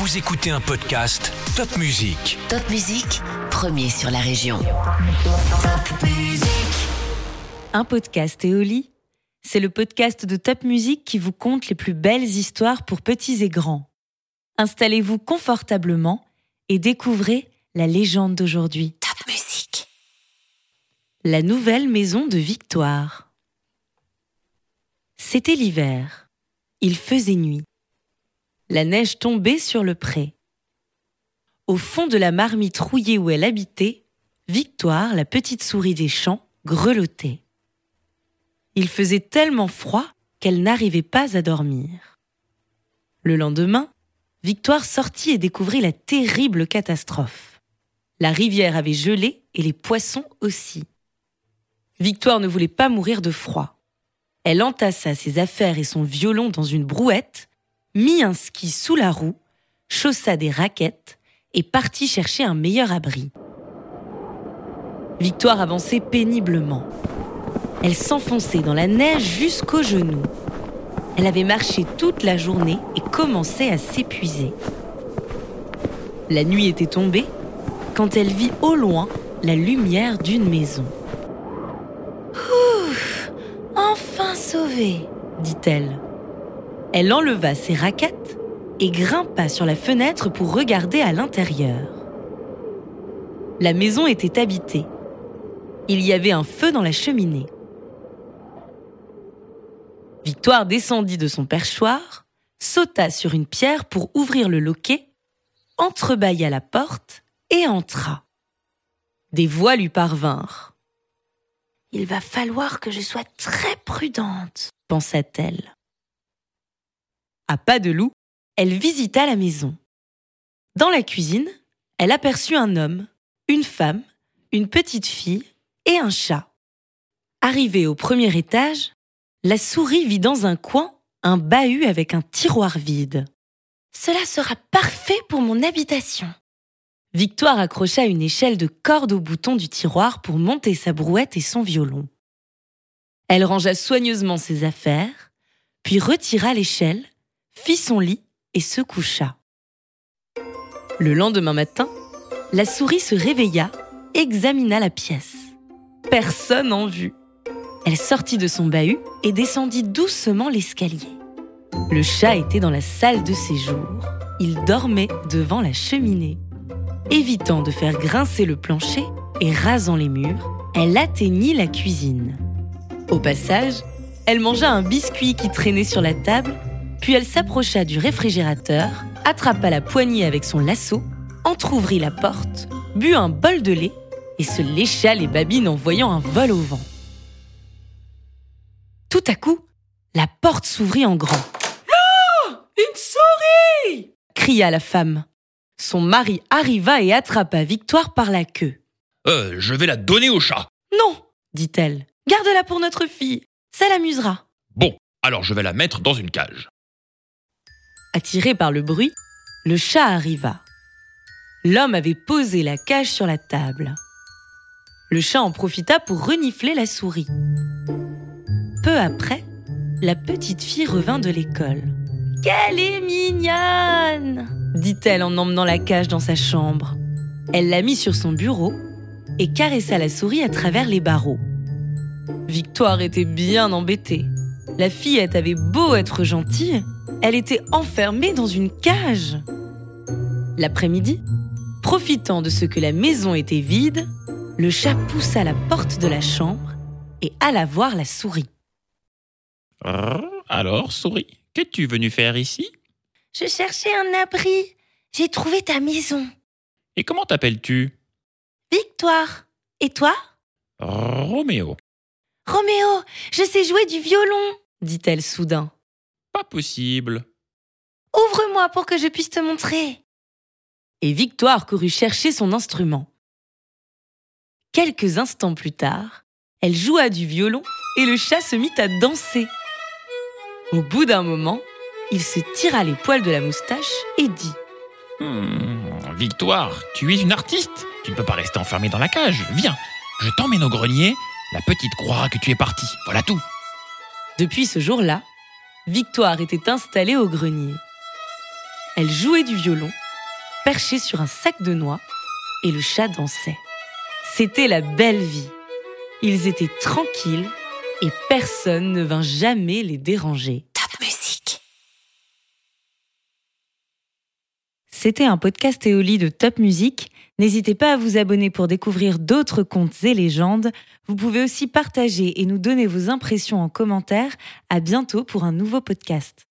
Vous écoutez un podcast Top Music. Top Musique, premier sur la région. Top Musique. Un podcast Éoli, c'est le podcast de Top Music qui vous conte les plus belles histoires pour petits et grands. Installez-vous confortablement et découvrez la légende d'aujourd'hui. Top Musique. La nouvelle maison de Victoire. C'était l'hiver. Il faisait nuit. La neige tombait sur le pré. Au fond de la marmite rouillée où elle habitait, Victoire, la petite souris des champs, grelottait. Il faisait tellement froid qu'elle n'arrivait pas à dormir. Le lendemain, Victoire sortit et découvrit la terrible catastrophe. La rivière avait gelé et les poissons aussi. Victoire ne voulait pas mourir de froid. Elle entassa ses affaires et son violon dans une brouette, mit un ski sous la roue, chaussa des raquettes et partit chercher un meilleur abri. Victoire avançait péniblement. Elle s'enfonçait dans la neige jusqu'aux genoux. Elle avait marché toute la journée et commençait à s'épuiser. La nuit était tombée quand elle vit au loin la lumière d'une maison. Ouf Enfin sauvée dit-elle. Elle enleva ses raquettes et grimpa sur la fenêtre pour regarder à l'intérieur. La maison était habitée. Il y avait un feu dans la cheminée. Victoire descendit de son perchoir, sauta sur une pierre pour ouvrir le loquet, entrebâilla la porte et entra. Des voix lui parvinrent. Il va falloir que je sois très prudente, pensa-t-elle. À pas de loup, elle visita la maison. Dans la cuisine, elle aperçut un homme, une femme, une petite fille et un chat. Arrivée au premier étage, la souris vit dans un coin un bahut avec un tiroir vide. Cela sera parfait pour mon habitation. Victoire accrocha une échelle de corde au bouton du tiroir pour monter sa brouette et son violon. Elle rangea soigneusement ses affaires, puis retira l'échelle, fit son lit et se coucha. Le lendemain matin, la souris se réveilla, examina la pièce. Personne en vue. Elle sortit de son bahut et descendit doucement l'escalier. Le chat était dans la salle de séjour. Il dormait devant la cheminée. Évitant de faire grincer le plancher et rasant les murs, elle atteignit la cuisine. Au passage, elle mangea un biscuit qui traînait sur la table, puis elle s'approcha du réfrigérateur, attrapa la poignée avec son lasso, entr'ouvrit la porte, but un bol de lait et se lécha les babines en voyant un vol au vent. Tout à coup, la porte s'ouvrit en grand. Une souris cria la femme. Son mari arriva et attrapa Victoire par la queue. Euh, je vais la donner au chat. Non, dit-elle. Garde-la pour notre fille. Ça l'amusera. Bon, alors je vais la mettre dans une cage. Attiré par le bruit, le chat arriva. L'homme avait posé la cage sur la table. Le chat en profita pour renifler la souris. Peu après, la petite fille revint de l'école. Qu'elle est mignonne dit-elle en emmenant la cage dans sa chambre. Elle la mit sur son bureau et caressa la souris à travers les barreaux. Victoire était bien embêtée. La fillette avait beau être gentille, elle était enfermée dans une cage. L'après-midi, profitant de ce que la maison était vide, le chat poussa la porte de la chambre et alla voir la souris. Alors, souris, qu'es-tu venu faire ici? Je cherchais un abri. J'ai trouvé ta maison. Et comment t'appelles-tu? Victoire. Et toi? Roméo. Roméo, je sais jouer du violon, dit-elle soudain. Pas possible. Ouvre-moi pour que je puisse te montrer. Et Victoire courut chercher son instrument. Quelques instants plus tard, elle joua du violon et le chat se mit à danser. Au bout d'un moment, il se tira les poils de la moustache et dit Hmm, Victoire, tu es une artiste. Tu ne peux pas rester enfermée dans la cage. Viens, je t'emmène au grenier. La petite croira que tu es partie. Voilà tout. Depuis ce jour-là, Victoire était installée au grenier. Elle jouait du violon, perchée sur un sac de noix, et le chat dansait. C'était la belle vie. Ils étaient tranquilles et personne ne vint jamais les déranger. Top musique. C'était un podcast Éoli de Top Music. N'hésitez pas à vous abonner pour découvrir d'autres contes et légendes. Vous pouvez aussi partager et nous donner vos impressions en commentaire. À bientôt pour un nouveau podcast.